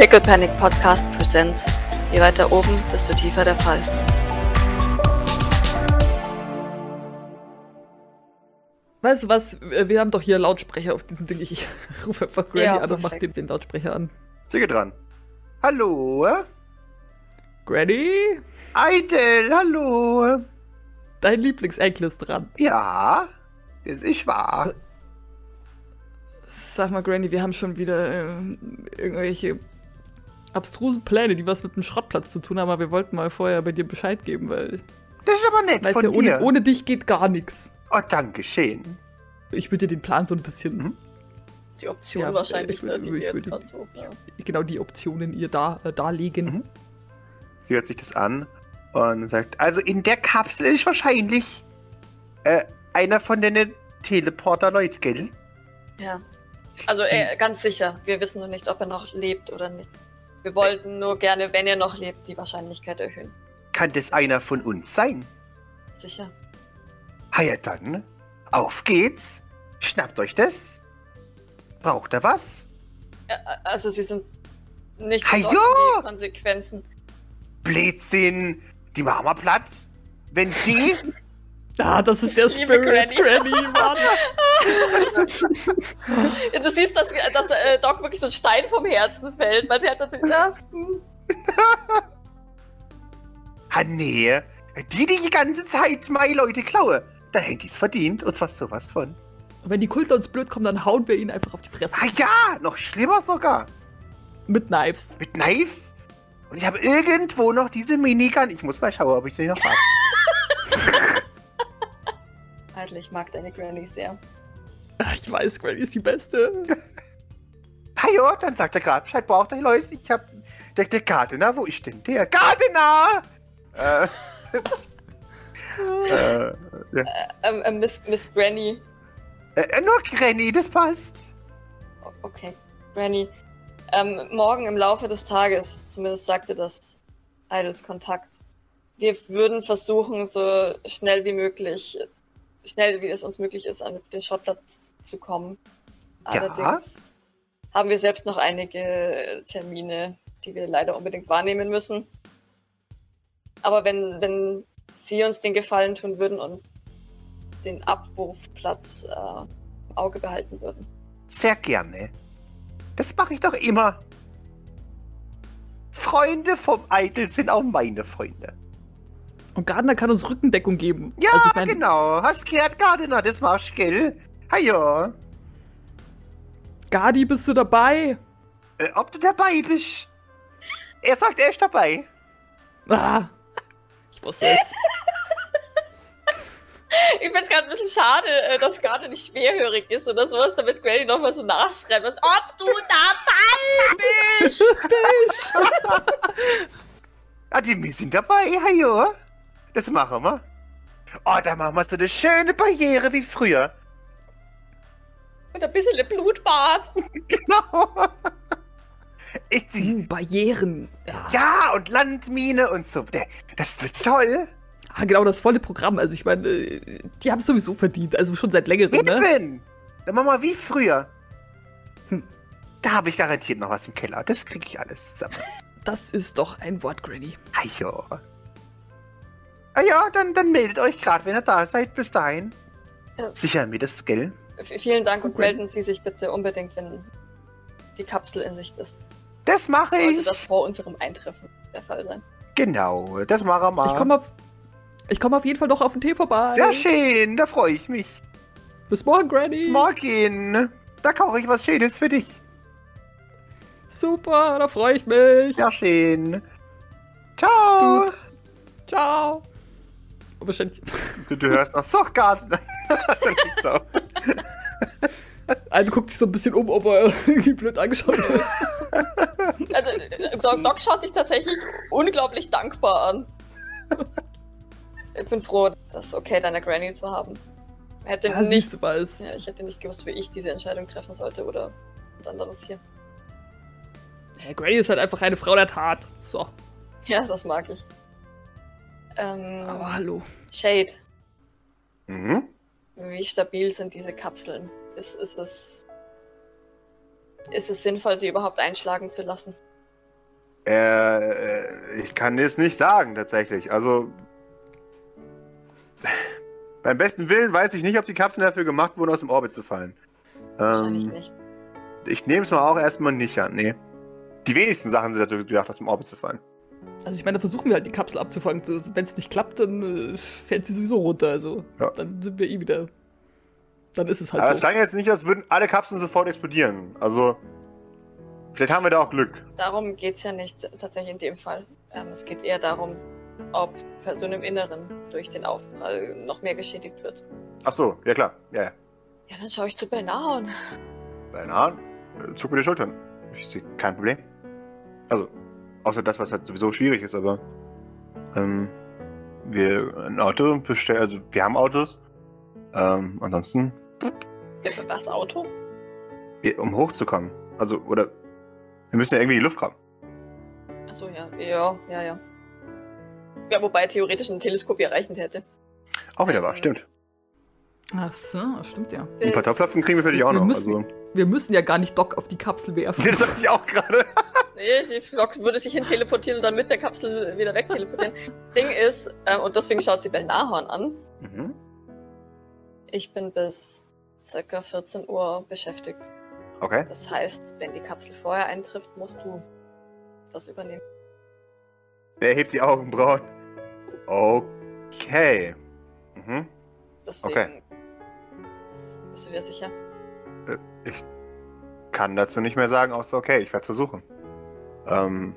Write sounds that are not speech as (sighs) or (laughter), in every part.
Pickle Panic Podcast Presents. Je weiter oben, desto tiefer der Fall. Weißt du was? Wir haben doch hier Lautsprecher auf diesem Ding. Ich (laughs) rufe einfach Granny Ja, an und mach den, den Lautsprecher an. Züge dran. Hallo? Granny, Eitel, hallo? dein Lieblingsenkel ist dran. Ja, das ist wahr. Sag mal, Granny, wir haben schon wieder äh, irgendwelche abstrusen Pläne, die was mit dem Schrottplatz zu tun haben, aber wir wollten mal vorher bei dir Bescheid geben, weil, Das ist aber nett weißt von ja, dir. ohne, ohne dich geht gar nichts. Oh, danke schön. Ich würde dir den Plan so ein bisschen, Mhm. Die Option Ja, wahrscheinlich, ich ne, die ich wir jetzt gerade so. Ja. genau die Optionen ihr da, äh, darlegen. Mhm. Sie hört sich das an und sagt, also in der Kapsel ist wahrscheinlich äh, einer von den Teleporter-Leuten, gell? ja. Also äh, ganz sicher. Wir wissen nur nicht, ob er noch lebt oder nicht. Wir wollten nur gerne, wenn er noch lebt, die Wahrscheinlichkeit erhöhen. Kann das einer von uns sein? Sicher. Ha ja dann, auf geht's. Schnappt euch das. Braucht er was? Ja, also sie sind nicht besorgt die Konsequenzen. Blödsinn. Die machen wir platt. Wenn die... (laughs) Ah, das ist der Ich Spirit, Granny. Granny, Mann. Ja, du siehst, dass, dass äh, Doc wirklich so ein Stein vom Herzen fällt, weil sie hat natürlich. Ja, hm. Ha nee. Die, die die ganze Zeit meine Leute klaue. Da hätte ich's verdient. Und zwar sowas von. Und wenn die Kulter uns blöd kommen, dann hauen wir ihn einfach auf die Fresse. Ah ja, noch schlimmer sogar. Mit Knives. Mit Knives. Und ich habe irgendwo noch diese Minigun. Ich muss mal schauen, ob ich die noch habe. (laughs) Alter, ich mag deine Granny sehr. Ah, Ich weiß, Granny ist die Beste. (laughs) Ha ja, dann sagt er gerade Bescheid. Braucht ihr Leute? Ich hab... Der, der Gardener, wo ist denn der? Gardener! Äh... (laughs) äh, ja. Ähm, äh, Miss, Miss Granny. äh, nur Granny, das passt. Okay, Granny. Ähm, morgen im Laufe des Tages, zumindest sagte das Idols Kontakt. Wir würden versuchen, so schnell wie möglich, schnell wie es uns möglich ist, an den Schrottplatz zu kommen. Ja. Allerdings haben wir selbst noch einige Termine, die wir leider unbedingt wahrnehmen müssen. Aber wenn, wenn Sie uns den Gefallen tun würden und den Abwurfplatz äh, im Auge behalten würden. Sehr gerne. Das mache ich doch immer. Freunde vom Eitel sind auch meine Freunde. Und Gardner kann uns Rückendeckung geben. Ja, Also ich mein, genau. Hast gehört, Gardener, das du, gell? Hajo. Gardi, bist du dabei? Äh, ob du dabei bist? Er sagt, er ist dabei. Ah, ich wusste es. (laughs) Ich finde es gerade ein bisschen schade, äh, dass Garde nicht schwerhörig ist oder sowas, damit Granny nochmal so nachschreibt, was, ob du dabei bist! Ah, die wir sind dabei, hajo. Das machen wir. Oh, da machen wir so eine schöne Barriere wie früher. Mit ein bisschen Blutbad. (laughs) Genau. Ich, Uh, Barrieren. Ja. ja, und Landmine und so. Das wird toll. Ah, genau, das volle Programm. Also ich meine, äh, die haben es sowieso verdient. Also schon seit längerem, ne? Eben. Dann machen wir wie früher. Hm. Da habe ich garantiert noch was im Keller. Das kriege ich alles zusammen. Das ist doch ein Wort, Granny. Ajo. Ah ja, dann, dann meldet euch gerade, wenn ihr da seid. Bis dahin. Ja. Sichern wir das, gell? V- Vielen Dank und Okay. melden Sie sich bitte unbedingt, wenn die Kapsel in Sicht ist. Das mache Sollte ich. das vor unserem Eintreffen der Fall sein. Genau, das machen wir mal. Ich komme auf, ich komm auf jeden Fall noch auf den Tee vorbei. Sehr schön, da freue ich mich. Bis morgen, Granny. Bis morgen. Da koche ich was Schönes für dich. Super, da freue ich mich. Sehr schön. Ciao. Gut. Ciao. Wahrscheinlich. Du, du hörst noch so Garten. (laughs) dann liegt's auf. Eine guckt sich so ein bisschen um, ob er irgendwie blöd angeschaut wird. Also, Doc schaut dich tatsächlich unglaublich dankbar an. Ich bin froh, das okay deiner Granny zu haben. Hätte Ja, nicht, ja, ich hätte nicht gewusst, wie ich diese Entscheidung treffen sollte oder und anderes hier. Ja, Granny ist halt einfach eine Frau der Tat. So. Ja, das mag ich. Ähm, Aber hallo. Shade, Mhm. wie stabil sind diese Kapseln? Ist, ist es ist es sinnvoll, sie überhaupt einschlagen zu lassen? Äh, ich kann es nicht sagen, tatsächlich. Also. (sighs) Beim besten Willen weiß ich nicht, ob die Kapseln dafür gemacht wurden, aus dem Orbit zu fallen. Wahrscheinlich Ähm, nicht. ich nehme es mal auch erstmal nicht an, nee. Die wenigsten Sachen sind dafür gedacht, aus dem Orbit zu fallen. Also ich meine, da versuchen wir halt die Kapsel abzufangen. Wenn es nicht klappt, dann äh, fällt sie sowieso runter. Also Ja. dann sind wir eh wieder. Dann ist es halt Aber es so. klang jetzt nicht, als würden alle Kapseln sofort explodieren. Also. Vielleicht haben wir da auch Glück. Darum geht es ja nicht tatsächlich in dem Fall. Ähm, es geht eher darum, ob die Person im Inneren durch den Aufprall noch mehr geschädigt wird. Ach so, ja klar. Ja, ja. Ja, dann schaue ich zu Belnahon. Äh, zuck mir die Schultern. Ich sehe kein Problem. Also, außer das, was halt sowieso schwierig ist, aber. Ähm, wir ein Auto bestellen, also wir haben Autos. Ähm, ansonsten, Für was Auto? um hochzukommen. Also, oder. Wir müssen ja irgendwie in die Luft kommen. Achso, ja. Ja, ja, ja. Ja, wobei theoretisch ein Teleskop ja reichend hätte. Auch wieder wahr, stimmt. Ach so, stimmt ja. Ein paar Topflöpfen kriegen wir für dich auch Wir noch. müssen- Also, Wir müssen ja gar nicht Doc auf die Kapsel werfen. (laughs) das dachte ich auch gerade. (laughs) Nee, die Flock würde sich hin teleportieren und dann mit der Kapsel wieder weg teleportieren. Ding ist, ähm, und deswegen schaut sie Belnahorn an. Mhm. Ich bin bis circa 14 Uhr beschäftigt. Okay. Das heißt, wenn die Kapsel vorher eintrifft, musst du das übernehmen. Er hebt die Augenbrauen. Okay. Mhm. Deswegen. Okay. Bist du dir sicher? Ich kann dazu nicht mehr sagen, außer okay, ich werde es versuchen. Ähm,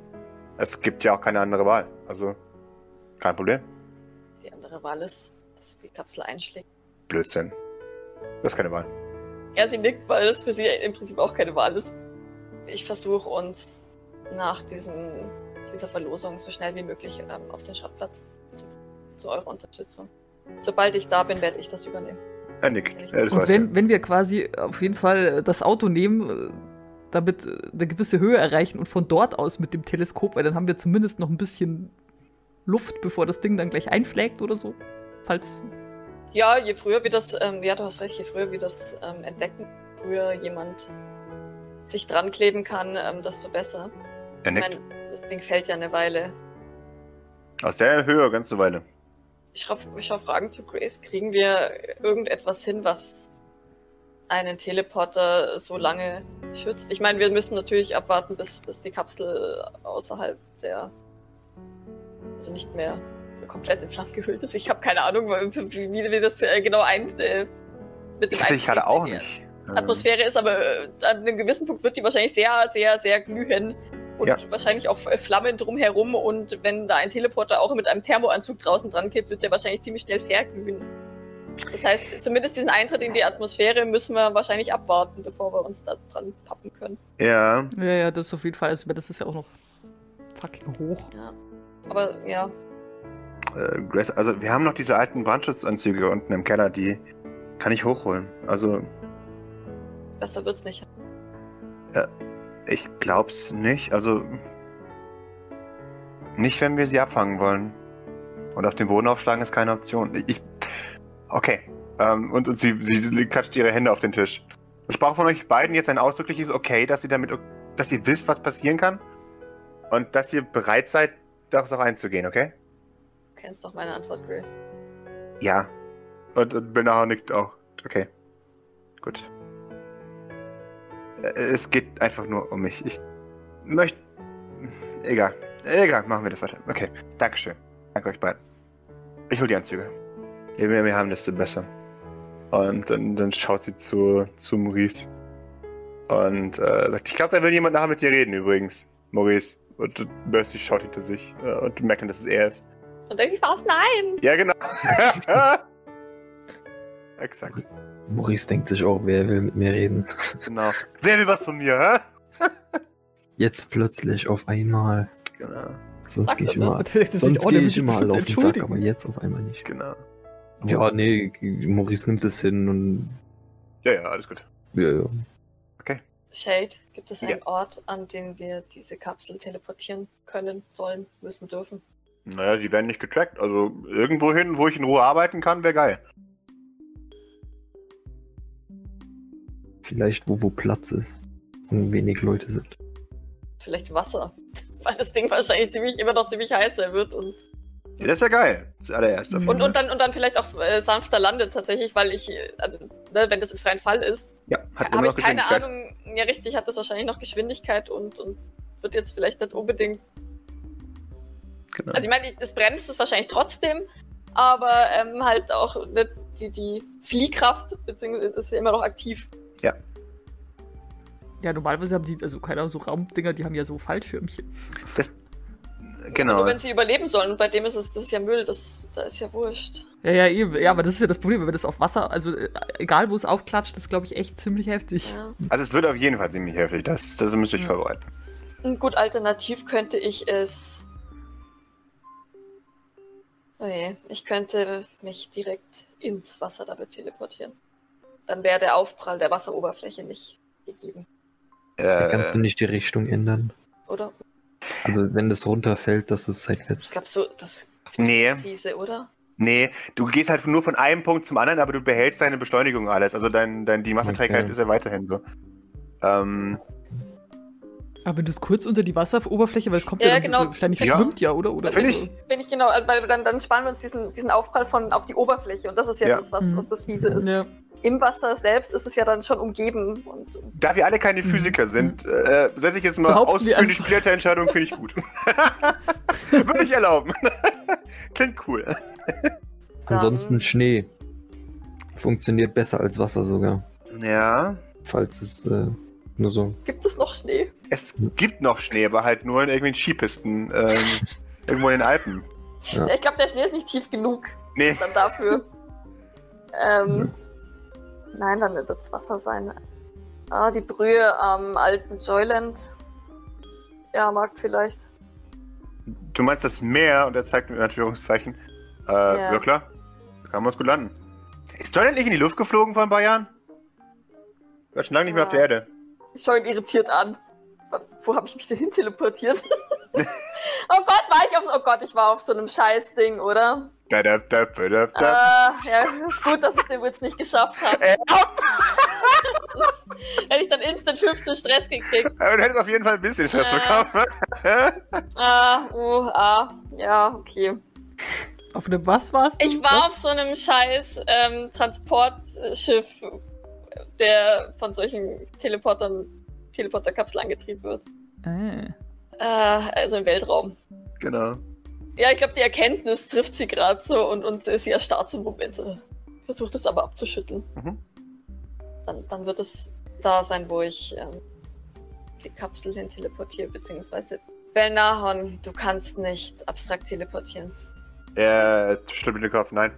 es gibt ja auch keine andere Wahl. Also, kein Problem. Die andere Wahl ist, dass die Kapsel einschlägt. Blödsinn. Das ist keine Wahl. Ja, sie nickt, weil das für sie im Prinzip auch keine Wahl ist. Ich versuche uns nach diesem, dieser Verlosung so schnell wie möglich ähm, auf den Schrottplatz zu, zu eurer Unterstützung. Sobald ich da bin, werde ich das übernehmen. Er nickt. Und wenn, wenn wir quasi auf jeden Fall das Auto nehmen, damit äh, eine gewisse Höhe erreichen und von dort aus mit dem Teleskop, weil dann haben wir zumindest noch ein bisschen Luft, bevor das Ding dann gleich einschlägt oder so. Falls. Ja, je früher wir das, ähm, ja, du hast recht, je früher wir das ähm, entdecken, früher jemand sich dran kleben kann, ähm, desto besser. Er Ich meine, das Ding fällt ja eine Weile. Aus der Höhe, ganz eine Weile. Ich schaue ich schau Fragen zu Grace. Kriegen wir irgendetwas hin, was einen Teleporter so lange schützt? Ich meine, wir müssen natürlich abwarten, bis, bis die Kapsel außerhalb der. Also nicht mehr komplett in Flammen gehüllt ist. Ich habe keine Ahnung, wie, wie wir das äh, genau ein. Äh, mit dem Tatsächlich gerade auch nicht. Atmosphäre ist, aber äh, an einem gewissen Punkt wird die wahrscheinlich sehr, sehr, sehr glühen. Und Ja. wahrscheinlich auch äh, Flammen drumherum. Und wenn da ein Teleporter auch mit einem Thermoanzug draußen dran kippt, wird der wahrscheinlich ziemlich schnell verglühen. Das heißt, zumindest diesen Eintritt in die Atmosphäre müssen wir wahrscheinlich abwarten, bevor wir uns da dran pappen können. Ja, Ja, ja, das ist auf jeden Fall. Also, das ist ja auch noch fucking hoch. Aber ja, äh, Grace, also wir haben noch diese alten Brandschutzanzüge unten im Keller, die kann ich hochholen. Also, besser wird's nicht. ich glaub's nicht. Also, nicht, wenn wir sie abfangen wollen. Und auf den Boden aufschlagen ist keine Option. Ich, okay. Ähm, und und sie, sie klatscht ihre Hände auf den Tisch. Ich brauche von euch beiden jetzt ein ausdrückliches Okay, dass ihr damit, dass ihr wisst, was passieren kann. Und dass ihr bereit seid, daraus auch einzugehen, okay? Du kennst doch meine Antwort, Grace. Ja. Und, und Bernard nickt auch. Okay. Gut. Äh, Es geht einfach nur um mich. Ich möchte. Egal. Egal, machen wir das weiter. Okay. Dankeschön. Danke euch beiden. Ich hol die Anzüge. Je mehr wir haben, desto besser. Und dann, dann schaut sie zu, zu Maurice. Und äh, sagt, ich glaube, da will jemand nachher mit dir reden übrigens, Maurice. Und Mercy schaut hinter sich äh, und merkt, dass es er ist. Und denkt sich, was? Nein! Ja, genau. (laughs) Exakt. Maurice denkt sich auch, wer will mit mir reden. Genau. Wer will was von mir, hä? (laughs) Jetzt plötzlich auf einmal. Genau. Sonst gehe ich immer, Das (laughs) ist sonst oh, der ich immer auf den Sack, aber jetzt auf einmal nicht. Genau. Ja, nee, Maurice nimmt es hin und Ja, ja, alles gut. ja, ja. Shade, gibt es einen Ja. Ort, an den wir diese Kapsel teleportieren können, sollen, müssen, dürfen? Naja, die werden nicht getrackt. Also irgendwo hin, wo ich in Ruhe arbeiten kann, wäre geil. vielleicht wo, wo Platz ist und wenig Leute sind. Vielleicht Wasser. Weil (laughs) weil das Ding wahrscheinlich ziemlich, immer noch ziemlich heiß sein wird und, Ja, das wäre geil. Das allererste. Und, und, dann, und dann vielleicht auch äh, sanfter landet tatsächlich, weil ich, also ne, wenn das im freien Fall ist, Ja, habe ich keine. Ahnung, ja richtig, hat das wahrscheinlich noch Geschwindigkeit und, und wird jetzt vielleicht nicht unbedingt Genau. Also ich meine, das bremst es wahrscheinlich trotzdem, aber ähm, halt auch nicht die, die Fliehkraft, beziehungsweise ist ja immer noch aktiv. Ja, normalerweise haben die, also keine Ahnung, so Raumdinger, die haben ja so Fallschirmchen. Das, Nur genau. wenn sie überleben sollen. Bei dem ist es das ist ja Müll, das, da ist ja wurscht. Ja, ja, eben. Ja, aber das ist ja das Problem, wenn das auf Wasser, also äh, egal wo es aufklatscht, ist, glaube ich, echt ziemlich heftig. Ja. Also es wird auf jeden Fall ziemlich heftig. Das, das müsst ihr euch Ja. vorbereiten. Und gut, alternativ könnte ich es. Oh je, ich könnte mich direkt ins Wasser damit teleportieren. Dann wäre der Aufprall der Wasseroberfläche nicht gegeben, Da Äh, kannst du nicht die Richtung ändern. oder? Also wenn das runterfällt, dass du es Ich seitwärts. glaube, so, das ist Nee. präzise, oder? nee, du gehst halt nur von einem Punkt zum anderen, aber du behältst deine Beschleunigung alles. Also dein, dein, die Masseträgheit Okay. ist ja weiterhin so. Ähm, Aber wenn du es kurz unter die Wasseroberfläche, weil es kommt ja, Ja, dann genau. wahrscheinlich Ja. schwimmt ja, oder? oder Finde so. ich. Bin ich genau, also weil dann, dann sparen wir uns diesen, diesen Aufprall von auf die Oberfläche und das ist ja, Ja. das, was, Mhm. was das Fiese ist. Ja. Im Wasser selbst ist es ja dann schon umgeben und, und da wir alle keine Mhm. Physiker sind, äh, setze ich jetzt mal aus für die. Spielleiterentscheidung, finde ich gut. (laughs) Würde ich erlauben. (laughs) Klingt cool. Ansonsten Schnee. Funktioniert besser als Wasser sogar. Ja. Falls es äh, nur so. gibt es noch Schnee. Es gibt noch Schnee, aber halt nur in irgendwelchen Skipisten. Ähm, (laughs) irgendwo in den Alpen. Ja. Ich glaube, der Schnee ist nicht tief genug Nee. dann dafür. ähm, nein, dann wird es Wasser sein. Ah, die Brühe am alten Joyland. Ja, mag vielleicht. Du meinst das Meer und er zeigt in Anführungszeichen. Äh, Ja. ja. klar. Da kann man uns gut landen. Ist Jordan nicht in die Luft geflogen vor ein paar Jahren? War schon lange nicht mehr auf der Ja. Erde. Ich schaue ihn irritiert an. Wo habe ich mich denn hin teleportiert? (laughs) oh Gott, war ich auf. Oh Gott, ich war auf so einem Scheißding, oder? Da, da, da, da, da. Ah, ja, ist gut, dass ich den Witz nicht geschafft habe. Äh, (laughs) Hätte ich dann instant 15 Stress gekriegt. aber du hättest auf jeden Fall ein bisschen Stress Ja. bekommen. Ah, uh, ah, ja, okay. Auf einem was war's? Ich war auf so einem scheiß ähm, Transportschiff, der von solchen Teleportern, Teleporterkapseln angetrieben wird. Äh. Äh, also im Weltraum. genau. Ja, ich glaube, die Erkenntnis trifft sie gerade so und, und sie erstarrt so Momente. Versucht es aber abzuschütteln. Mhm. Dann, dann wird es da sein, wo ich ähm, die Kapsel hin teleportiere, beziehungsweise Belnahon, du kannst nicht abstrakt teleportieren. Er stimmt mit dem Kopf. Nein.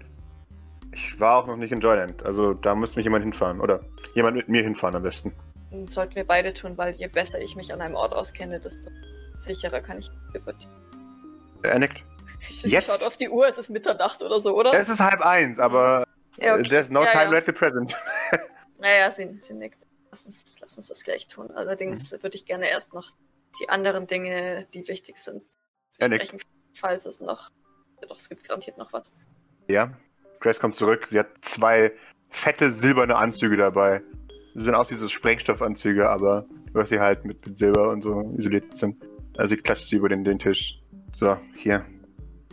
Ich war auch noch nicht in Joyland. Also da müsste mich jemand hinfahren. Oder jemand mit mir hinfahren am besten. Das sollten wir beide tun, weil je besser ich mich an einem Ort auskenne, desto sicherer kann ich teleportieren. Er nickt. Sie Jetzt? schaut auf die Uhr, es ist Mitternacht oder so, oder? Es ist halb eins, aber ja, äh, there's no ja, time ja. left for present. (laughs) Ja, ja, sie, sie nickt. Lass uns, lass uns das gleich tun. Allerdings Mhm. würde ich gerne erst noch die anderen Dinge, die wichtig sind, besprechen, falls es noch. Doch, es gibt garantiert noch was. Ja. Grace kommt zurück. Sie hat zwei fette silberne Anzüge dabei. Sie sehen aus wie so Sprengstoffanzüge, aber dass sie halt mit, mit Silber und so isoliert sind. Also sie klatscht sie über den, den Tisch. So, hier.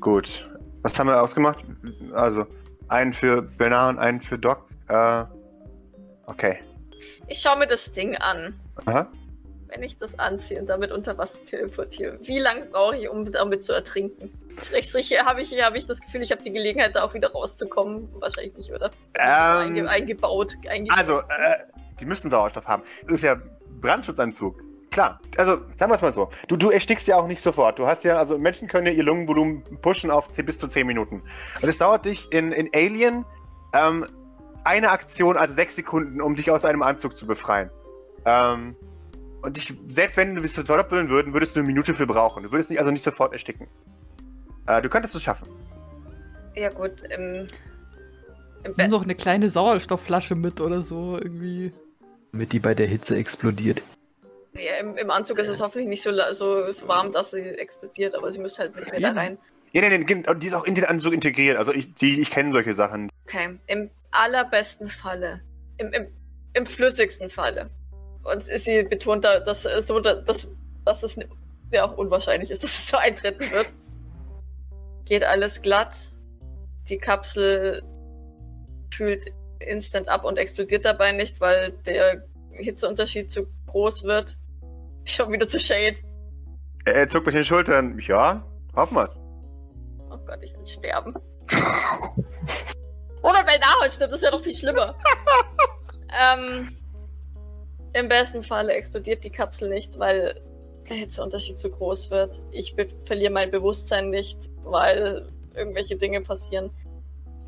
Gut. Was haben wir ausgemacht? Also, einen für Bernard und einen für Doc. Äh, okay. Ich schaue mir das Ding an. Aha. Wenn ich das anziehe und damit unter Wasser teleportiere, wie lange brauche ich, um damit zu ertrinken? Schrägstrich, habe ich, hab ich das Gefühl, ich habe die Gelegenheit, da auch wieder rauszukommen? Wahrscheinlich nicht, oder? Ähm, einge eingebaut. eingebaut. Also, äh, die müssen Sauerstoff haben. Das ist ja Brandschutzanzug. Klar. Also, sagen wir es mal so. Du, du erstickst ja auch nicht sofort. Du hast ja, also Menschen können ja ihr Lungenvolumen pushen auf 10 bis zu 10 Minuten. Und es dauert dich in, in Alien ähm, eine Aktion, also sechs Sekunden, um dich aus einem Anzug zu befreien. Ähm, und dich, selbst wenn du bis zu verdoppeln würden, würdest du eine Minute für brauchen. Du würdest dich also nicht sofort ersticken. Äh, du könntest es schaffen. ja, gut. Im, im Nimm Bett. noch eine kleine Sauerstoffflasche mit oder so irgendwie. Damit die bei der Hitze explodiert. Ja, im, Im Anzug ist es hoffentlich nicht so, so warm, dass sie explodiert, aber sie müsste halt mit mir da rein. Ja, nee, und die ist auch in den Anzug integriert. Also ich, die, ich kenne solche Sachen. Okay, im allerbesten Falle, im, im, im flüssigsten Falle. Und sie betont da, dass es so, dass, dass es ja unwahrscheinlich ist, (laughs) dass es so eintreten wird. Geht alles glatt. Die Kapsel kühlt instant ab und explodiert dabei nicht, weil der Hitzeunterschied zu groß wird. Schon wieder zu Shade. Er, zuckt mit den Schultern. Ja, hoffen wir's. Oh Gott, ich will sterben. (laughs) Oder bei Nahon stirbt, das ist ja noch viel schlimmer. (laughs) ähm, Im besten Falle explodiert die Kapsel nicht, weil der Hitzeunterschied zu groß wird. Ich be- verliere mein Bewusstsein nicht, weil irgendwelche Dinge passieren.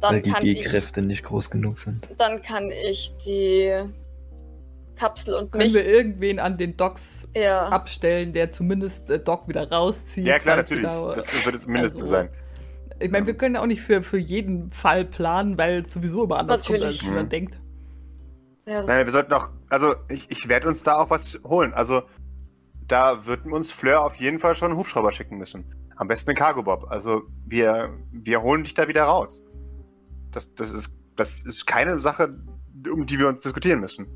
Dann weil die kann ich G-Kräfte nicht groß genug sind. dann kann ich die Kapsel und Können mich. wir irgendwen an den Docks ja, abstellen, der zumindest äh, Doc wieder rauszieht? Ja, klar, natürlich. wieder- Das, das wird das Mindeste Also, sein. Ich meine, wir können ja auch nicht für, für jeden Fall planen, weil es sowieso immer anders Natürlich. kommt, als man Mhm. denkt. ja das Nein, wir sollten auch, also ich, ich werde uns da auch was holen. Also da wird uns Fleur auf jeden Fall schon einen Hubschrauber schicken müssen. Am besten einen Cargo-Bob. Also wir, wir holen dich da wieder raus. Das, das, ist, das ist keine Sache, um die wir uns diskutieren müssen.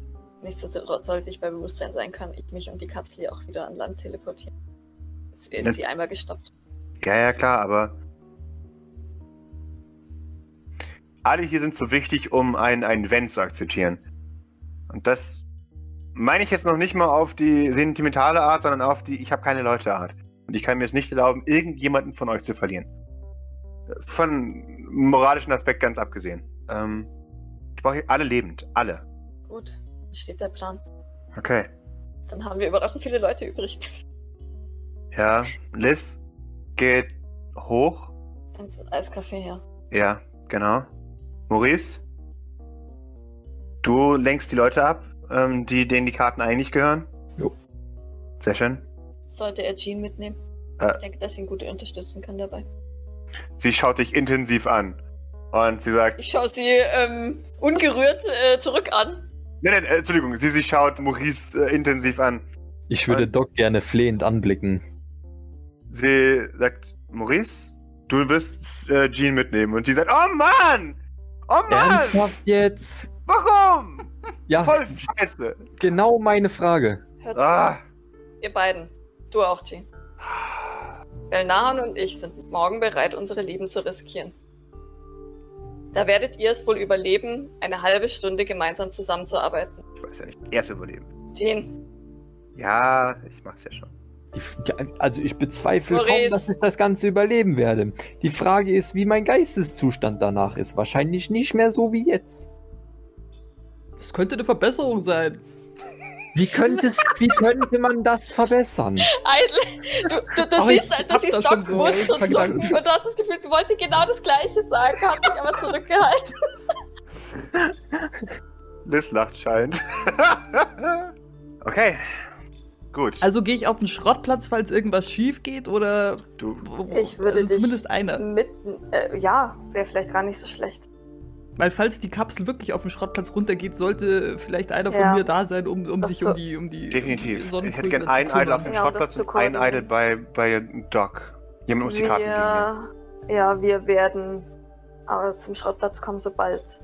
Nichtsdestotrotz sollte ich bei Bewusstsein sein, kann ich mich und die Kapsel hier auch wieder an Land teleportieren. Jetzt ist sie einmal gestoppt. Ja, ja, klar, aber alle hier sind so wichtig, um ein, ein Event zu akzeptieren. Und das meine ich jetzt noch nicht mal auf die sentimentale Art, sondern auf die Ich habe keine Leute Art. Und ich kann mir es nicht erlauben, irgendjemanden von euch zu verlieren. Von moralischen Aspekt ganz abgesehen. Ähm, ich brauche alle lebend. Alle. Gut, steht der Plan. Okay. Dann haben wir überraschend viele Leute übrig. Ja, Liz geht hoch. Ins Eiskaffee her. Ja, genau. Maurice, du lenkst die Leute ab, ähm, die denen die Karten eigentlich gehören. Jo. Sehr schön. Sollte er Jean mitnehmen? Äh. Ich denke, dass ihn gut unterstützen kann dabei. Sie schaut dich intensiv an. Und sie sagt, Ich schaue sie ähm, ungerührt äh, zurück an. Nein, nein, Entschuldigung, sie, sie schaut Maurice äh, intensiv an. Ich würde Doc gerne flehend anblicken. Sie sagt, Maurice, du wirst äh, Jean mitnehmen. Und die sagt, oh Mann! Oh Mann! Ernsthaft jetzt? Warum? (laughs) Ja, Voll scheiße. genau meine Frage. Hört zu. Ah. Ihr beiden. Du auch, Jean. Belnahan und ich sind morgen bereit, unsere Leben zu riskieren. Da werdet ihr es wohl überleben, eine halbe Stunde gemeinsam zusammenzuarbeiten. Ich weiß ja nicht, erst überleben. Jean, Ja, ich mach's ja schon. Die, also ich bezweifle kaum, dass ich das Ganze überleben werde. Die Frage ist, wie mein Geisteszustand danach ist. Wahrscheinlich nicht mehr so wie jetzt. Das könnte eine Verbesserung sein. (laughs) Wie könnte, es, wie könnte man das verbessern? Eitel, du, du, du siehst, ich du siehst Docs so Mund ein so und du hast das Gefühl, sie wollte genau das Gleiche sagen, hat sich aber zurückgehalten. Liz lacht scheint. (laughs) okay. Gut. Also gehe ich auf den Schrottplatz, falls irgendwas schief geht, oder. du, Ich würde also dich- Zumindest einer. Mitten, äh, ja, wäre vielleicht gar nicht so schlecht. Weil, falls die Kapsel wirklich auf den Schrottplatz runtergeht, sollte vielleicht einer von Ja. mir da sein, um, um Das sich um die. Um die definitiv. um die Ich hätte Sonnenbrille gern einen Idol auf dem. Ja, Schrottplatz zu und einen Idol bei, bei Doc. Jemand muss die Karten. Wir, ja, wir werden äh, zum Schrottplatz kommen, sobald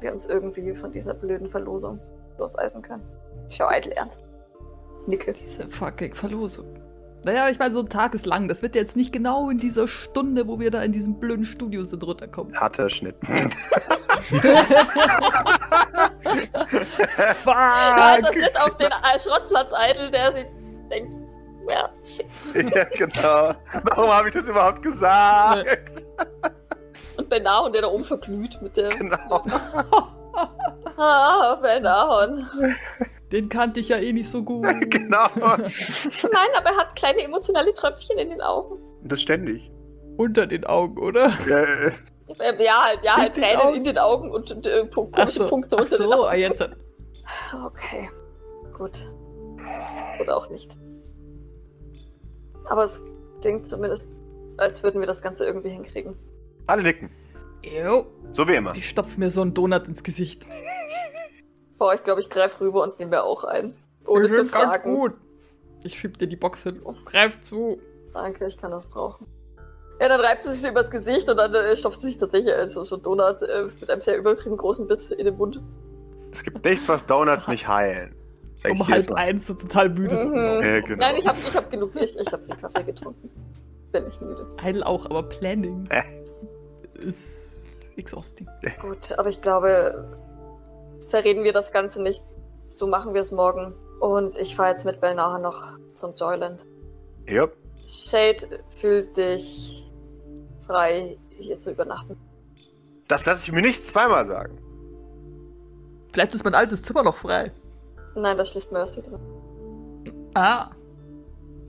wir uns irgendwie von dieser blöden Verlosung loseisen können. Ich schau eitel ernst. Nicke. Diese fucking Verlosung. Naja, ich meine, so ein Tag ist lang. Das wird jetzt nicht genau in dieser Stunde, wo wir da in diesem blöden Studio sind, runterkommen. Harter Schnitt. Ja, (laughs) Fuck! das wird auf den Schrottplatz eitel, der sich denkt, well, shit. (laughs) ja, genau. Warum habe ich das überhaupt gesagt? Und Benahon, der da oben verglüht mit der. Genau. (laughs) Ah, Benahon. Den kannte ich ja eh nicht so (laughs) gut. genau. Nein, aber er hat kleine emotionale Tröpfchen in den Augen. Das ständig. Unter den Augen, oder? Äh, Äh, Ja, halt, ja, halt den Tränen Augen? in den Augen und, und äh, Ach komische so, Punkte ach unter den so, Augen. ah, jetzt. Okay, gut. Oder auch nicht. Aber es klingt zumindest, als würden wir das Ganze irgendwie hinkriegen. alle nicken. Jo, So wie immer. ich stopf mir so einen Donut ins Gesicht. (laughs) Boah, ich glaube, ich greife rüber und nehme mir auch ein. Ohne Wir zu sind ganz fragen. Gut. Ich schieb dir die Box hin. Greif zu. Danke, ich kann das brauchen. Ja, dann reibt sie sich so übers Gesicht und dann äh, stopft sie sich tatsächlich äh, so, so Donut äh, mit einem sehr übertrieben großen Biss in den Mund. Es gibt nichts, was Donuts nicht heilen. Sag ich Um halb eins so total müde. Mhm. Ja, genau. Nein, ich habe ich hab genug, ich, ich habe viel Kaffee getrunken. Bin nicht müde. Heidel auch, aber Planning Äh. ist exhausting. Gut, aber ich glaube, zerreden wir das Ganze nicht. So machen wir es morgen. Und ich fahre jetzt mit Bell nachher noch zum Joyland. Jupp. Shade, fühlt dich frei, hier zu übernachten. Das lasse ich mir nicht zweimal sagen. Vielleicht ist mein altes Zimmer noch frei. Nein, da schläft Mercy drin. Ah,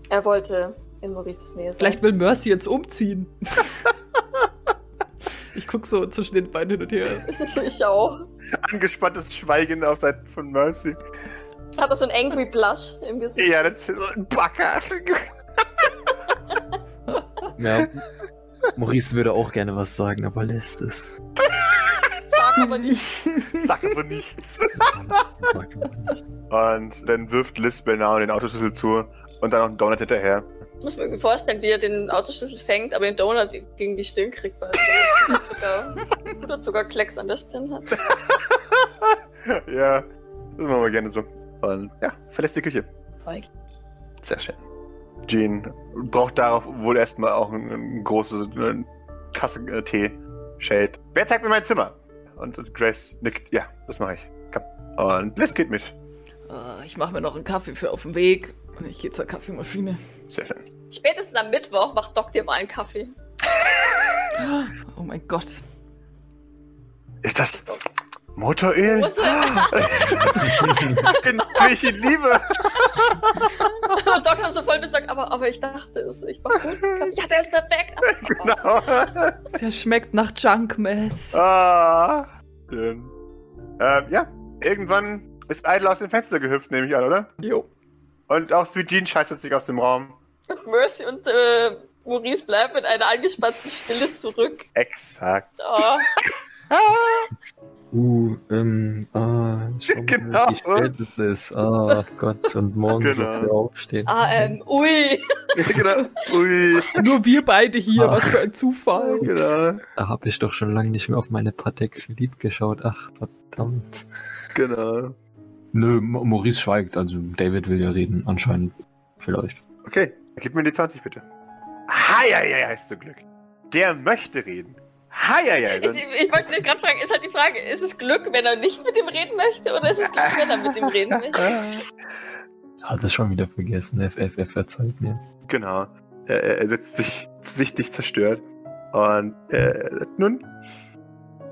Er wollte in Maurices Nähe sein. vielleicht will Mercy jetzt umziehen. (laughs) ich guck so zwischen den beiden hin und her. (laughs) ich auch. Angespanntes Schweigen auf Seiten von Mercy. Hat er so einen angry Blush im Gesicht? Ja, das ist so ein Backer. (laughs) Ja. Maurice würde auch gerne was sagen, aber lässt es. Sag aber nicht. (laughs) Sag aber nichts. Sag aber nicht. Und dann wirft Liz Belnau den Autoschlüssel zu und dann noch einen Donut hinterher. Ich muss mir irgendwie vorstellen, wie er den Autoschlüssel fängt, aber den Donut gegen die Stirn kriegt, er Puderzucker, Puderzuckerklecks an der Stirn hat. (laughs) ja, das machen wir gerne so. Und ja, verlässt die Küche. Sehr schön. Jean braucht darauf wohl erstmal auch eine, große eine Tasse äh, Tee. Shade. Wer zeigt mir mein Zimmer? Und, und Grace nickt. Ja, das mache ich. Komm. Und Liz geht mit. Äh, ich mache mir noch einen Kaffee für auf dem Weg. Und ich gehe zur Kaffeemaschine. Sehr schön. Spätestens am Mittwoch macht Doc dir mal einen Kaffee. Oh mein Gott. Ist das Motoröl? Muss (laughs) er- Genau, wie ich ihn liebe. Und (laughs) Doc dann so voll besorgt, aber, aber ich dachte es, ich guten Kaffee. Ja, der ist perfekt. (laughs) Genau. Der schmeckt nach Junkmess. ah, schön. Ähm, ja, irgendwann ist Idle aus dem Fenster gehüpft, nehme ich an, oder? Jo. Und auch Sweet Jean scheißert sich aus dem Raum. Und Mercy und äh, Maurice bleiben in einer angespannten Stille zurück. Exakt. Oh, (laughs) Uh, ähm, ah, schau mal, Genau. wie spät es ist. Ah, Gott, und morgen Genau. soll wir aufstehen. ah, ähm, ui. genau. Ui. Nur wir beide hier, Ah. was für ein Zufall. Genau. Da habe ich doch schon lange nicht mehr auf meine Patex Lied geschaut. Ach, verdammt. Genau. Nö, Maurice schweigt, also David will ja reden, anscheinend. Vielleicht. Okay, gib mir die 20 bitte. Heieiei, heißt du Glück. Der möchte reden. Heieiei. Ich, ich wollte dir gerade fragen, ist halt die Frage, ist es Glück, wenn er nicht mit ihm reden möchte, oder ist es Glück, wenn er mit ihm reden (laughs) möchte? Hat es schon wieder vergessen. FFF verzeiht mir. Genau. Er, er setzt sich sichtlich zerstört. Und äh, nun,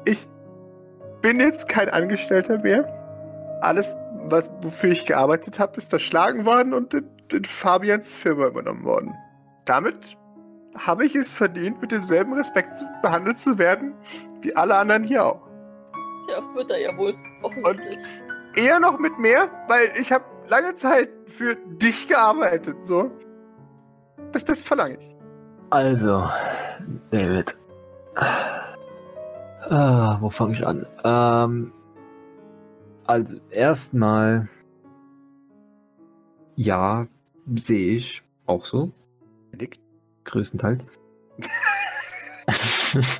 ich bin jetzt kein Angestellter mehr. Alles, was, wofür ich gearbeitet habe, ist zerschlagen worden und in, in Fabians Firma übernommen worden. Damit habe ich es verdient, mit demselben Respekt behandelt zu werden, wie alle anderen hier auch. Ja, wird er ja wohl, offensichtlich. Eher noch mit mehr, weil ich habe lange Zeit für dich gearbeitet, so. Das, das verlange ich. Also, David. Ah, wo fange ich an? Ähm, also, erstmal, ja, sehe ich auch so. Größtenteils. (laughs)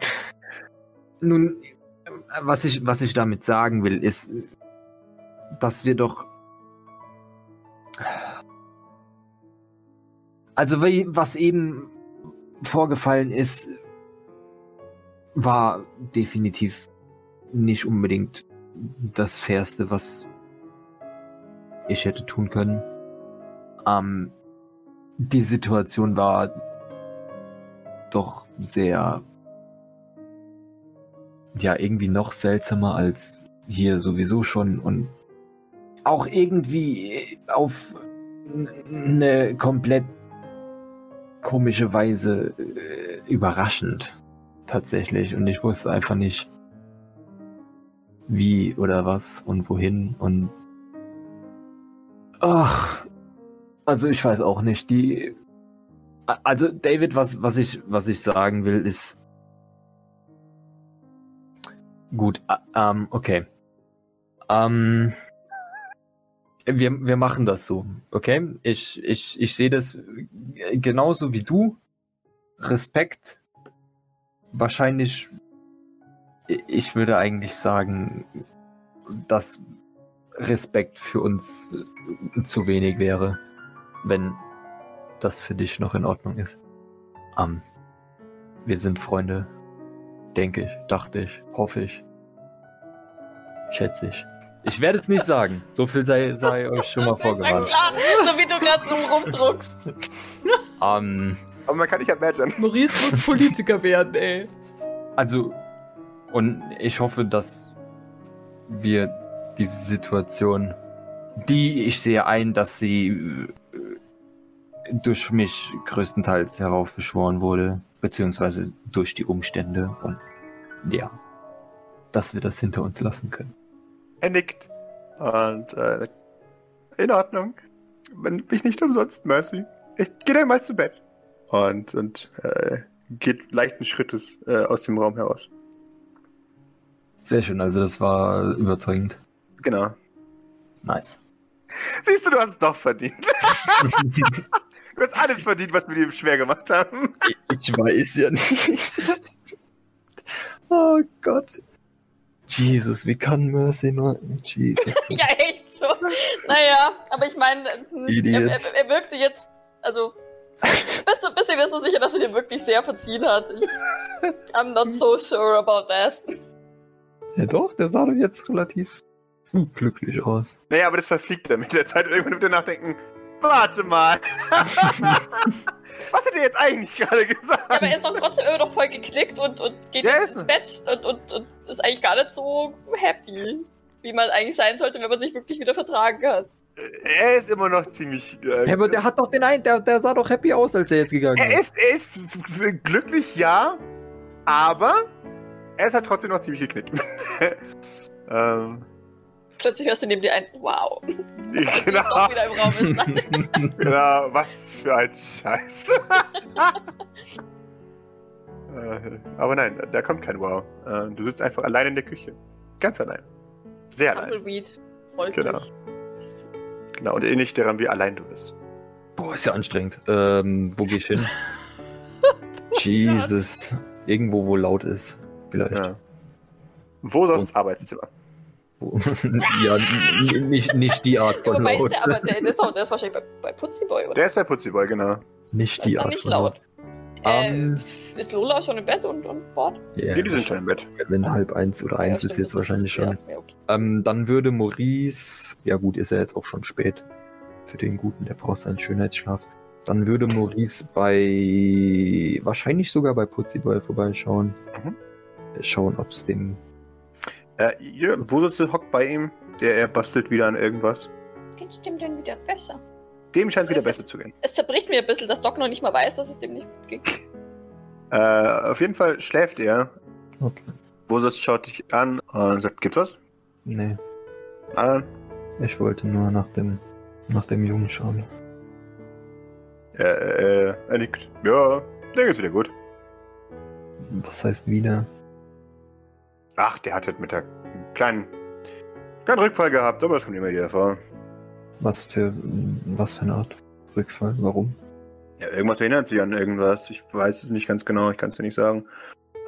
Nun, was ich, was ich damit sagen will, ist, dass wir doch. Also, was eben vorgefallen ist, war definitiv nicht unbedingt das Fairste, was ich hätte tun können. Ähm, die Situation war doch sehr, ja, irgendwie noch seltsamer als hier sowieso schon und auch irgendwie auf eine komplett komische Weise äh, überraschend tatsächlich. Und ich wusste einfach nicht wie oder was und wohin und ach also ich weiß auch nicht die also David was was ich was ich sagen will ist gut ähm, okay ähm, wir, wir machen das so, okay? Ich, ich, ich sehe das genauso wie du. Respekt. Wahrscheinlich, ich würde eigentlich sagen, dass Respekt für uns äh, zu wenig wäre, wenn das für dich noch in Ordnung ist. Ähm, wir sind Freunde, denke ich, dachte ich, hoffe ich, schätze ich. Ich werde es nicht sagen. So viel sei, sei (laughs) euch schon mal klar, so wie du gerade drum rumdruckst. (laughs) Ähm, Aber man kann nicht imagine. Maurice muss Politiker werden, ey. also, und ich hoffe, dass wir diese Situation, die ich sehe ein, dass sie durch mich größtenteils heraufbeschworen wurde, beziehungsweise durch die Umstände und ja, dass wir das hinter uns lassen können. Er nickt. Und äh, in Ordnung. Wenn mich nicht umsonst, Mercy. Ich gehe dann mal zu Bett. Und, und äh, geht leichten Schrittes äh, aus dem Raum heraus. Sehr schön, also das war überzeugend. Genau. Nice. Siehst du, du hast es doch verdient. (laughs) du hast alles verdient, was wir dir schwer gemacht haben. Ich weiß ja nicht. (laughs) Oh Gott. Jesus, wie kann Mercy nur. Jesus. (laughs) ja, echt so. Naja, aber ich meine, er, er, er wirkte jetzt, also, bist du, bist du dir so sicher, dass er dir wirklich sehr verziehen hat? Ich, I'm not so sure about that. Ja doch, der sah doch jetzt relativ glücklich aus. Naja, aber das verfliegt dann mit der Zeit. Und irgendwann wird er nachdenken, warte mal. (laughs) was hat er jetzt eigentlich gerade gesagt? Ja, aber er ist doch trotzdem immer noch voll geklickt und, und geht Ja, ins Bett und, und, und ist eigentlich gar nicht so happy, wie man eigentlich sein sollte, wenn man sich wirklich wieder vertragen hat. Er ist immer noch ziemlich... Äh, Ja, aber der hat doch den einen, der, der sah doch happy aus, als er jetzt gegangen Er ist. ist, er ist glücklich, ja, aber er ist halt trotzdem noch ziemlich geknickt. (laughs) ähm, Plötzlich hörst du neben dir ein Wow. (laughs) Genau, doch wieder im Raum ist. (laughs) (laughs) genau, was für ein Scheiß. äh, aber nein, da kommt kein Wow. Äh, du sitzt einfach allein in der Küche. Ganz allein. Sehr allein. Tumbleweed. Freut Genau. dich. Genau, und ähnlich daran, wie allein du bist. Boah, ist ja anstrengend. Ähm, wo geh ich hin? Jesus. Irgendwo, wo laut ist. Vielleicht. Ja. Wo sonst Arbeitszimmer? Ja, nicht, nicht die Art Ja, von ist laut. der, aber der, der, ist doch, der ist wahrscheinlich bei, bei Putziboy, oder? Der ist bei Putziboy, genau. Nicht Das die ist Art nicht von laut. Ähm, Äh, ist Lola schon im Bett und, und Bord? Ja, Nee, die sind schon im Bett. Wenn halb eins oder eins Ja, ist stimmt, jetzt das wahrscheinlich schon. Ja, ja, okay. Ähm, dann würde Maurice, ja gut, ist ja jetzt auch schon spät für den Guten, der braucht seinen Schönheitsschlaf. Dann würde Maurice bei, wahrscheinlich sogar bei Putziboy vorbeischauen. Mhm. Schauen, ob es dem, Äh, ja, wo sitzt du? Hockt bei ihm? Der er bastelt wieder an irgendwas. Geht's dem denn wieder besser? Dem scheint es Es wieder ist- besser zu gehen. Es zerbricht mir ein bisschen, dass Doc noch nicht mal weiß, dass es dem nicht gut geht. (laughs) Äh, auf jeden Fall schläft er. Okay. Vosus schaut dich an und sagt, gibt's was? nee, Ah, ich wollte nur nach dem, nach dem Jungen schauen. äh, äh, er nickt. Ja, der ist wieder gut. Was heißt wieder? Ach, der hat halt mit der kleinen, kleinen Rückfall gehabt, aber das kommt immer wieder vor. Was für, was für eine Art Rückfall? Warum? Ja, irgendwas erinnert sie an irgendwas. Ich weiß es nicht ganz genau, ich kann es dir nicht sagen.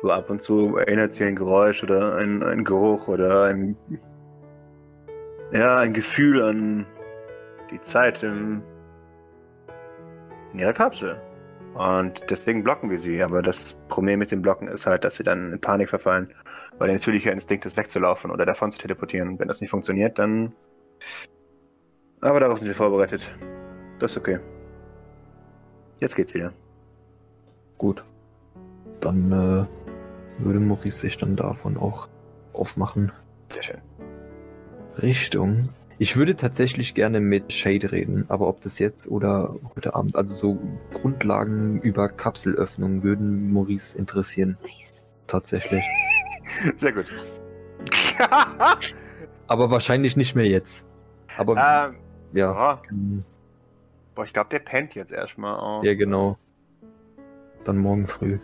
Aber ab und zu erinnert sie ein Geräusch oder ein, ein Geruch oder ein. Ja, ein Gefühl an die Zeit im, in ihrer Kapsel. Und deswegen blocken wir sie. Aber das Problem mit dem Blocken ist halt, dass sie dann in Panik verfallen. Weil der natürliche Instinkt ist, wegzulaufen oder davon zu teleportieren. Wenn das nicht funktioniert, dann. Aber darauf sind wir vorbereitet. Das ist okay. Jetzt geht's wieder. Gut. Dann äh, würde Maurice sich dann davon auch aufmachen. Sehr schön. Richtung. Ich würde tatsächlich gerne mit Shade reden, aber ob das jetzt oder heute Abend, also so Grundlagen über Kapselöffnungen würden Maurice interessieren, Nice. tatsächlich. (laughs) Sehr gut. (laughs) Aber wahrscheinlich nicht mehr jetzt. Aber ähm, ja, ähm, Boah, ich glaube, der pennt jetzt erstmal auch. ja genau. Dann morgen früh.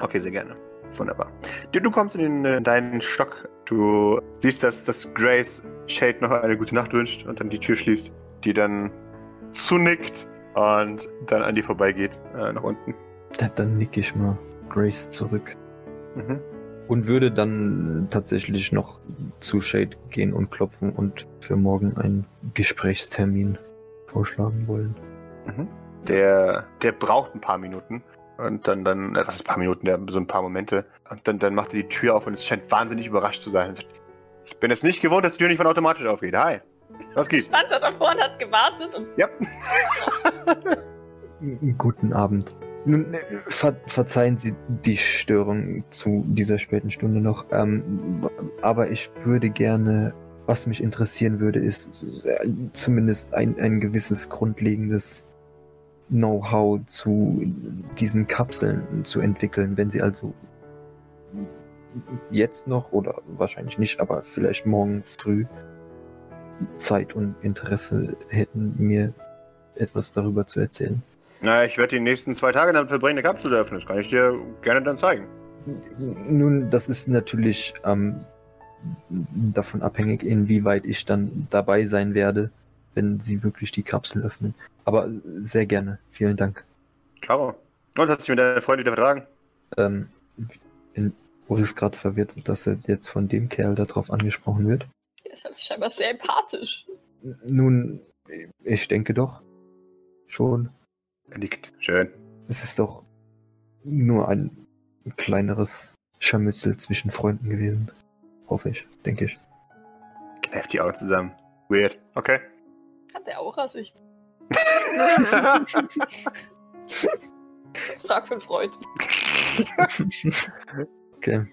Okay, sehr gerne. Wunderbar. Du, du kommst in, den, äh, deinen Stock. Du siehst, dass, dass Grace Shade noch eine gute Nacht wünscht und dann die Tür schließt, die dann zunickt und dann an dir vorbeigeht, äh, nach unten. Ja, dann nick ich mal Grace zurück. Mhm. Und würde dann tatsächlich noch zu Shade gehen und klopfen und für morgen einen Gesprächstermin vorschlagen wollen. Mhm. Der, der braucht ein paar Minuten. Und dann, dann, äh, was ist ein paar Minuten, der, so ein paar Momente. Und dann, dann macht er die Tür auf und es scheint wahnsinnig überrascht zu sein. Ich bin es nicht gewohnt, dass die Tür nicht von automatisch aufgeht. Hi. Was gibt's? Stand da davor und hat gewartet und Ja. (laughs) Guten Abend. Nun, äh, ver verzeihen Sie die Störung zu dieser späten Stunde noch. Ähm, aber ich würde gerne, was mich interessieren würde, ist äh, zumindest ein, ein gewisses grundlegendes Know-how zu diesen Kapseln zu entwickeln, wenn Sie also jetzt noch oder wahrscheinlich nicht, aber vielleicht morgen früh Zeit und Interesse hätten, mir etwas darüber zu erzählen. Na, ich werde die nächsten zwei Tage damit verbringen, eine Kapsel zu öffnen. Das kann ich dir gerne dann zeigen. Nun, das ist natürlich ähm, davon abhängig, inwieweit ich dann dabei sein werde, wenn Sie wirklich die Kapsel öffnen. Aber sehr gerne. Vielen Dank. Klaro. Und hast du dich mit deiner Freundin wieder vertragen? Ähm, in, Boris ist gerade verwirrt, dass er jetzt von dem Kerl darauf angesprochen wird. der ist halt scheinbar sehr empathisch. Nun, ich denke doch schon. Er nickt. Schön. Es ist doch nur ein kleineres Scharmützel zwischen Freunden gewesen. Hoffe ich, denke ich. Kneift die Augen zusammen. Weird. Okay. Hat der Aurasicht. (laughs) Frag für einen Freund. (laughs) Okay.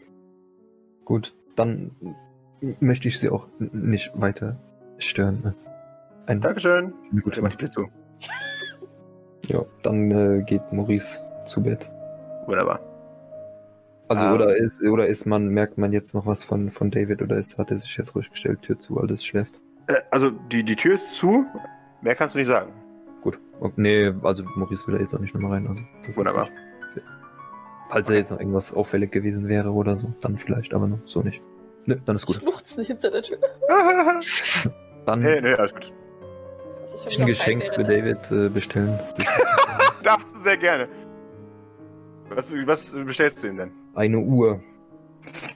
Gut, dann möchte ich Sie auch nicht weiter stören. ne? Ein Dankeschön. Gut, ich dir zu. Ja, dann äh, geht Maurice zu Bett. Wunderbar. Also Ah. oder ist oder ist man merkt man jetzt noch was von von David oder ist hat er sich jetzt ruhig gestellt, Tür zu, alles schläft. Äh, also, die, die Tür ist zu. Mehr kannst du nicht sagen. Gut. Okay, nee, also Maurice will da jetzt auch nicht nochmal rein. Also Wunderbar. Falls da jetzt noch irgendwas auffällig gewesen wäre oder so, dann vielleicht, aber noch so nicht. Ne, dann ist gut. Schluchzen hinter der Tür. (laughs) Dann hey, nee, alles gut. Das ist für ein mich Geschenk für? David äh, bestellen. (laughs) Darfst du sehr gerne. Was, was bestellst du ihm denn? Eine Uhr. (laughs)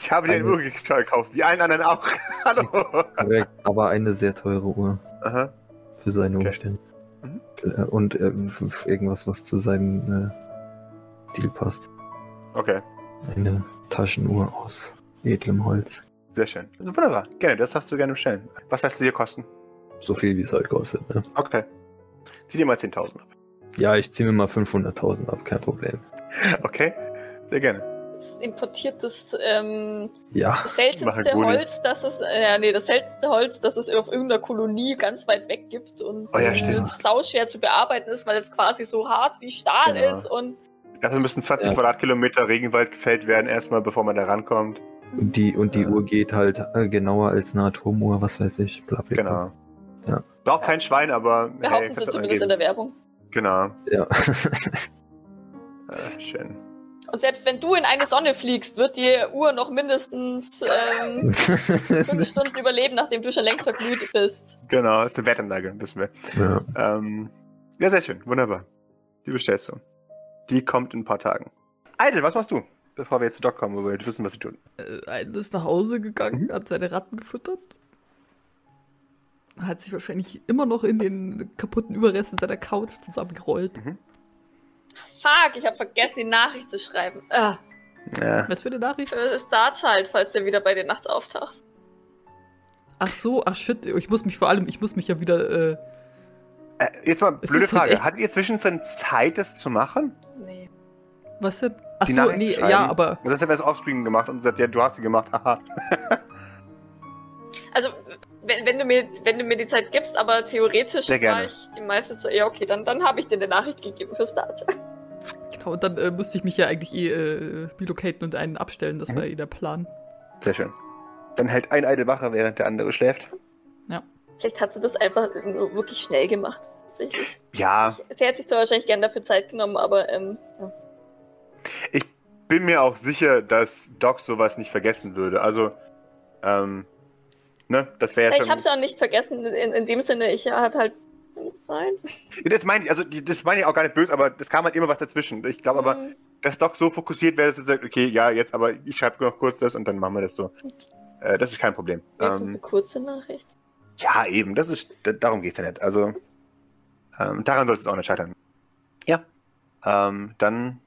Ich habe dir eine Eine- Uhr gekauft, wie allen anderen auch. Hallo. Korrekt, aber eine sehr teure Uhr Aha. für seine Okay. Umstände. Mhm. Äh, Und äh, irgendwas, was zu seinem äh, Stil passt. Okay, Eine Taschenuhr aus edlem Holz. sehr schön. Also wunderbar. Gerne, das darfst du gerne bestellen. Was lässt du dir kosten? So viel, wie es halt kostet. Ne? Okay. Zieh dir mal 10.000 ab. Ja, ich ziehe mir mal 500.000 ab, kein Problem. (laughs) Okay, sehr gerne. Das importiertes, ähm, Ja, das seltenste. Holz, das es, äh, ja, nee, das seltenste Holz, das es auf irgendeiner Kolonie ganz weit weg gibt und Oh ja, äh, sauschwer zu bearbeiten ist, weil es quasi so hart wie Stahl Genau. ist und Dafür müssen 20 Ja. Quadratkilometer Regenwald gefällt werden, erstmal, bevor man da rankommt. und die, und die Ja. Uhr geht halt äh, genauer als eine Atomuhr, was weiß ich. Bla, bla, bla. Genau. Ja. Braucht kein Schwein, aber. behaupten hey, sie zumindest in der Werbung. Genau. Ja. Äh, (laughs) schön. Und selbst wenn du in eine Sonne fliegst, wird die Uhr noch mindestens ähm, (laughs) fünf Stunden überleben, nachdem du schon längst verglüht bist. Genau, ist eine Wettanlage, wissen wir. ja. Ähm, ja, sehr schön. Wunderbar. Die bestellst du. Die kommt in ein paar Tagen. Idle, was machst du? Bevor wir jetzt zu Doc kommen, wo wir wissen, was sie tun. Äh, einer ist nach Hause gegangen, Mhm. hat seine Ratten gefüttert. Hat sich wahrscheinlich immer noch in den kaputten Überresten seiner Couch zusammengerollt. Fuck, ich habe vergessen, die Nachricht zu schreiben. Ah, Ja. Was für eine Nachricht? das ist Starchild, falls der wieder bei dir nachts auftaucht. Ach so, ach shit, ich muss mich vor allem, ich muss mich ja wieder, äh, Äh, jetzt mal, blöde halt Frage. echt- Hattet ihr zwischendrin Zeit, das zu machen? Nee. was denn? Ach Die so, Nachricht nee, ja, aber, Sonst hätten wir es offscreen gemacht und gesagt, ja, du hast sie gemacht. Haha. (laughs) Also, wenn, wenn, du mir, wenn du mir die Zeit gibst, aber theoretisch war ich die meiste Zeit. Ja, okay, dann, dann habe ich dir eine Nachricht gegeben für Starchild. (laughs) genau, und dann äh, musste ich mich ja eigentlich eh äh, und einen abstellen, das Mhm. war eh der Plan. Sehr schön. Dann hält ein Idle wache, während der andere schläft. Vielleicht hat sie das einfach wirklich schnell gemacht. Tatsächlich. Ja, Sie hätte sich zwar wahrscheinlich gern dafür Zeit genommen, aber ähm, ja. bin mir auch sicher, dass Doc sowas nicht vergessen würde. Also, ähm, ne, das wäre ja ich schon. habe es auch nicht vergessen. In, in dem Sinne, ich hatte halt sein. Das meine ich, also das meine ich auch gar nicht böse, aber das kam halt immer was dazwischen. Ich glaube aber, Mhm. das doch so fokussiert wäre, dass er sagt, okay, ja, jetzt, aber ich schreibe noch kurz das und dann machen wir das so. Äh, das ist kein Problem. Wenigstens Ähm, eine kurze Nachricht. Ja, eben, das ist, darum geht's ja nicht. Also, ähm, daran soll es auch nicht scheitern. Ja. Ähm, dann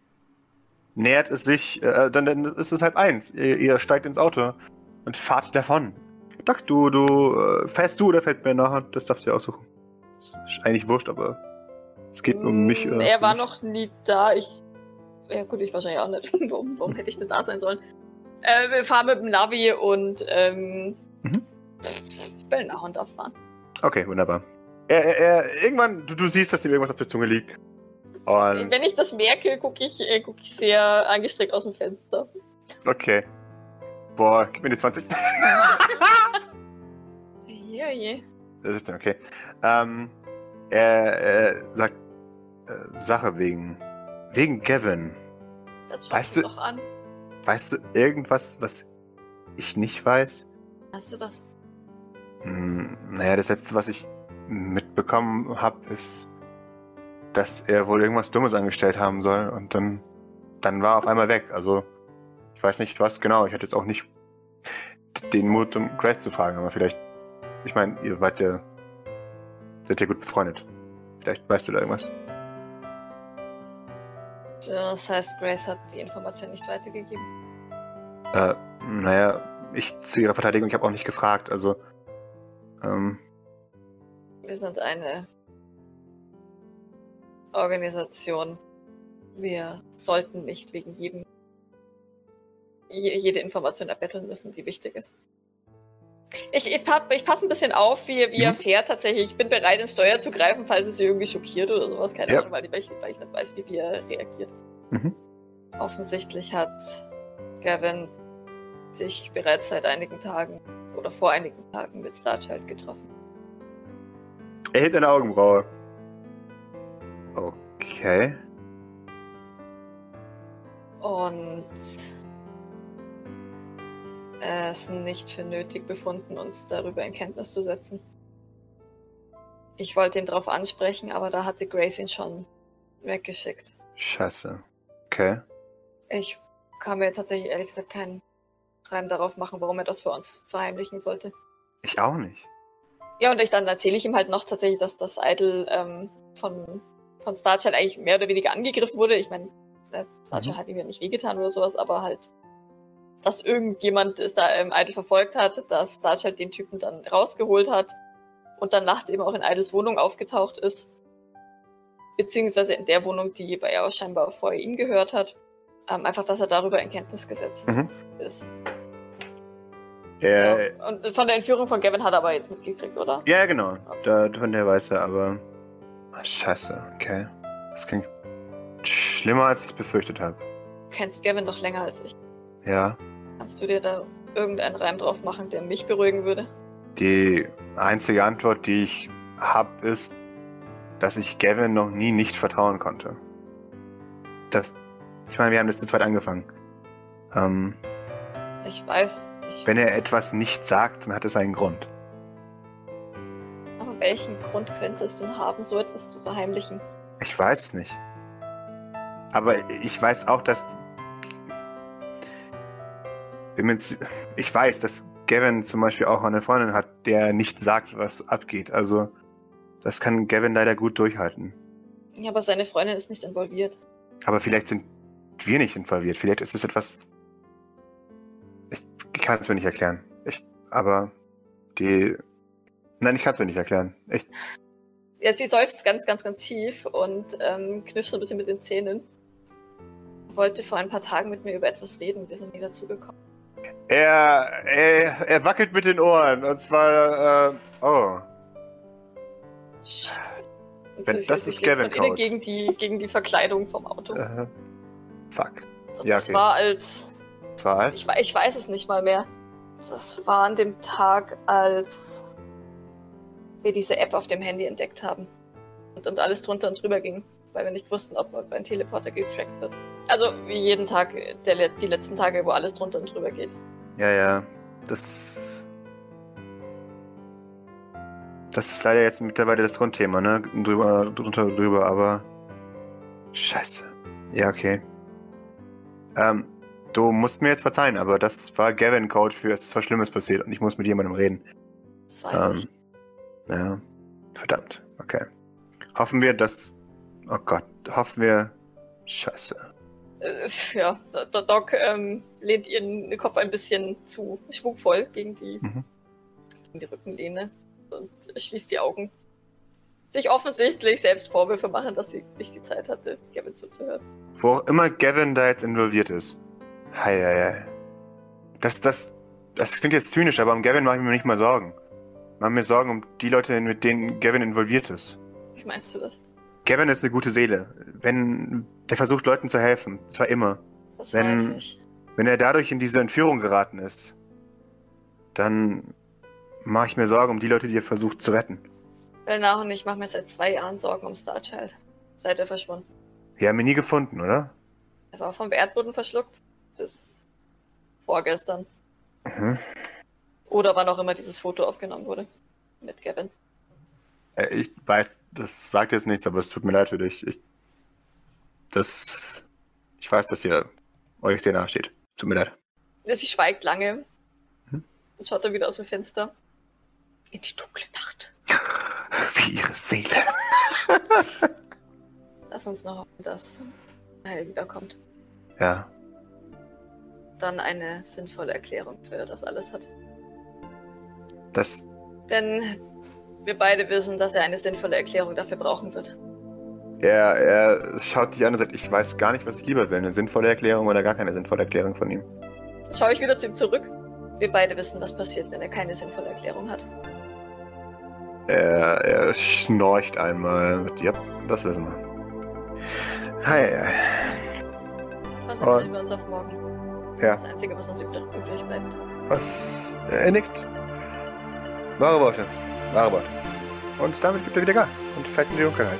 nähert es sich, äh, dann, dann ist es halb eins. Ihr, ihr steigt ins Auto und fahrt davon. Doc, du, du, äh, fährst du oder fährt mir nachher? Das darfst du dir aussuchen. Das ist eigentlich wurscht, aber es geht um mich. Mm, äh, er für war mich. noch nie da. Ich. Ja, gut, ich wahrscheinlich auch nicht. (laughs) warum, warum hätte ich denn da sein sollen? Äh, wir fahren mit dem Navi und. Ähm, Mhm. Bellnahon darf fahren. Okay, wunderbar. Er, er, er, irgendwann, du, du siehst, dass ihm irgendwas auf der Zunge liegt. Und, Wenn ich das merke, gucke ich, äh, guck ich sehr angestrengt aus dem Fenster. okay. Boah, gib mir die 20. Je, je. Äh, 17, okay. Ähm, er, er sagt äh, Sache wegen. Wegen Gavin. Das Weißt du du- doch an. Weißt du irgendwas, was ich nicht weiß? Hast du das? Hm, naja, das letzte, was ich mitbekommen habe, ist, dass er wohl irgendwas Dummes angestellt haben soll und dann, dann war er auf einmal weg. Also, ich weiß nicht was genau. Ich hatte jetzt auch nicht den Mut, um Grace zu fragen, aber vielleicht, ich meine, ihr wart ja, seid ja gut befreundet. Vielleicht weißt du da irgendwas. Das heißt, Grace hat die Information nicht weitergegeben. Äh, naja, ich zu ihrer Verteidigung, ich habe auch nicht gefragt, also, ähm, Wir sind eine Organisation. Wir sollten nicht wegen jedem je- jede Information erbetteln müssen, die wichtig ist. Ich, ich, ich passe ein bisschen auf, wie, wie er Mhm. fährt tatsächlich. Ich bin bereit, ins Steuer zu greifen, falls es sie irgendwie schockiert oder sowas. Keine Ja. Ahnung, weil, ich- weil, ich, nicht weiß, wie, wie er reagiert. Mhm. Offensichtlich hat Gavin sich bereits seit einigen Tagen oder vor einigen Tagen mit Starchild getroffen. er hebt eine Augenbraue. Okay. und es nicht für nötig befunden, uns darüber in Kenntnis zu setzen. Ich wollte ihn darauf ansprechen, aber da hatte Grace ihn schon weggeschickt. Scheiße. Okay. Ich kann mir tatsächlich ehrlich gesagt keinen Reim darauf machen, warum er das vor uns verheimlichen sollte. Ich auch nicht. Ja, und ich, dann erzähle ich ihm halt noch tatsächlich, dass das Idol ähm, von, von Starchild eigentlich mehr oder weniger angegriffen wurde. Ich meine, äh, Starchild Mhm. hat ihm ja nicht wehgetan oder sowas, aber halt, dass irgendjemand es da im Idol verfolgt hat, dass Starchild den Typen dann rausgeholt hat und dann nachts eben auch in Idols Wohnung aufgetaucht ist. Beziehungsweise in der Wohnung, die bei er scheinbar vor ihm gehört hat. Ähm, einfach, dass er darüber in Kenntnis gesetzt Mhm. ist. Er, ja. Und von der Entführung von Gavin hat er aber jetzt mitgekriegt, oder? ja, genau. Da, von der weiß er, aber. Ah, Scheiße, okay. Das klingt schlimmer, als ich befürchtet habe. Du kennst Gavin doch länger als ich. Ja. Kannst du dir da irgendeinen Reim drauf machen, der mich beruhigen würde? Die einzige Antwort, die ich habe, ist, dass ich Gavin noch nie nicht vertrauen konnte. Das. Ich meine, wir haben das zu zweit angefangen. Ähm, Ich weiß, ich, wenn er etwas nicht sagt, dann hat es einen Grund. aber welchen Grund könnte es denn haben, so etwas zu verheimlichen? Ich weiß es nicht. Aber ich weiß auch, dass. Ich weiß, dass Gavin zum Beispiel auch eine Freundin hat, der nicht sagt, was abgeht. Also, das kann Gavin leider gut durchhalten. Ja, aber seine Freundin ist nicht involviert. Aber vielleicht sind wir nicht involviert. Vielleicht ist es etwas. Ich kann es mir nicht erklären. Ich, aber die. Nein, ich kann es mir nicht erklären. Ich, Ja, sie seufzt ganz, ganz, ganz tief und ähm, knirscht so ein bisschen mit den Zähnen. Wollte vor ein paar Tagen mit mir über etwas reden. Wir sind nie dazugekommen. er, er, er wackelt mit den Ohren. Und zwar. Äh, oh. Scheiße. Wenn- das ist Gavin Code. gegen die, gegen die Verkleidung vom Auto. Äh, fuck. das ja, das okay. war als Als. Ich, ich weiß es nicht mal mehr. Das war an dem Tag, als wir diese App auf dem Handy entdeckt haben. Und, und alles drunter und drüber ging, weil wir nicht wussten, ob ein Teleporter getrackt wird. Also wie jeden Tag, der, die letzten Tage, wo alles drunter und drüber geht. Ja, ja. Das. Das ist leider jetzt mittlerweile das Grundthema, ne? Drüber, drunter, drüber, aber. Scheiße. Ja, okay. Ähm, du musst mir jetzt verzeihen, aber das war Gavin-Code für es ist was Schlimmes passiert und ich muss mit jemandem reden. Das weiß ich. Ähm, ja, verdammt. Okay. Hoffen wir, dass. Oh Gott, hoffen wir. Scheiße. Äh, ja, der, der Doc ähm, lehnt ihren Kopf ein bisschen zu schwungvoll gegen die, Mhm. gegen die Rückenlehne und schließt die Augen. Sich offensichtlich selbst Vorwürfe machen, dass sie nicht die Zeit hatte, Gavin zuzuhören. Wo auch immer Gavin da jetzt involviert ist. Hei, hei, hei. Das, das, das klingt jetzt zynisch, aber um Gavin mache ich mir nicht mal Sorgen. Mache mir Sorgen um die Leute, mit denen Gavin involviert ist. Wie meinst du das? Gavin ist eine gute Seele. Wenn, der versucht Leuten zu helfen. Zwar immer. Das Wenn- weiß ich. Wenn er dadurch in diese Entführung geraten ist, dann mache ich mir Sorgen um die Leute, die er versucht zu retten. Weil nach und ich mache mir seit zwei Jahren Sorgen um Starchild. Seit er verschwunden. Wir haben ihn nie gefunden, oder? Er war vom Erdboden verschluckt. Bis vorgestern. Mhm. Oder wann auch immer dieses Foto aufgenommen wurde. Mit Gavin. Äh, Ich weiß, das sagt jetzt nichts, aber es tut mir leid für dich. Ich, das, ich weiß, dass ihr euch sehr nahe steht. Tut mir leid. Sie schweigt lange. Hm? Und schaut dann wieder aus dem Fenster. In die dunkle Nacht. (laughs) Wie ihre Seele. Lass uns noch hoffen, dass er wiederkommt. Ja, Dann eine sinnvolle Erklärung für das alles hat. das, Denn wir beide wissen, dass er eine sinnvolle Erklärung dafür brauchen wird. er, er schaut dich an und sagt, ich weiß gar nicht, was ich lieber will. Eine sinnvolle Erklärung oder gar keine sinnvolle Erklärung von ihm. Schaue ich wieder zu ihm zurück. Wir beide wissen, was passiert, wenn er keine sinnvolle Erklärung hat. Er, er schnorcht einmal. Ja, das wissen wir. Hi. Konzentrieren wir uns auf morgen. Das Ja. das Einzige, was uns übrig bleibt. Was? Er nickt. Wahre Worte. Wahre Worte. Und damit gibt er wieder Gas und fällt in die Dunkelheit.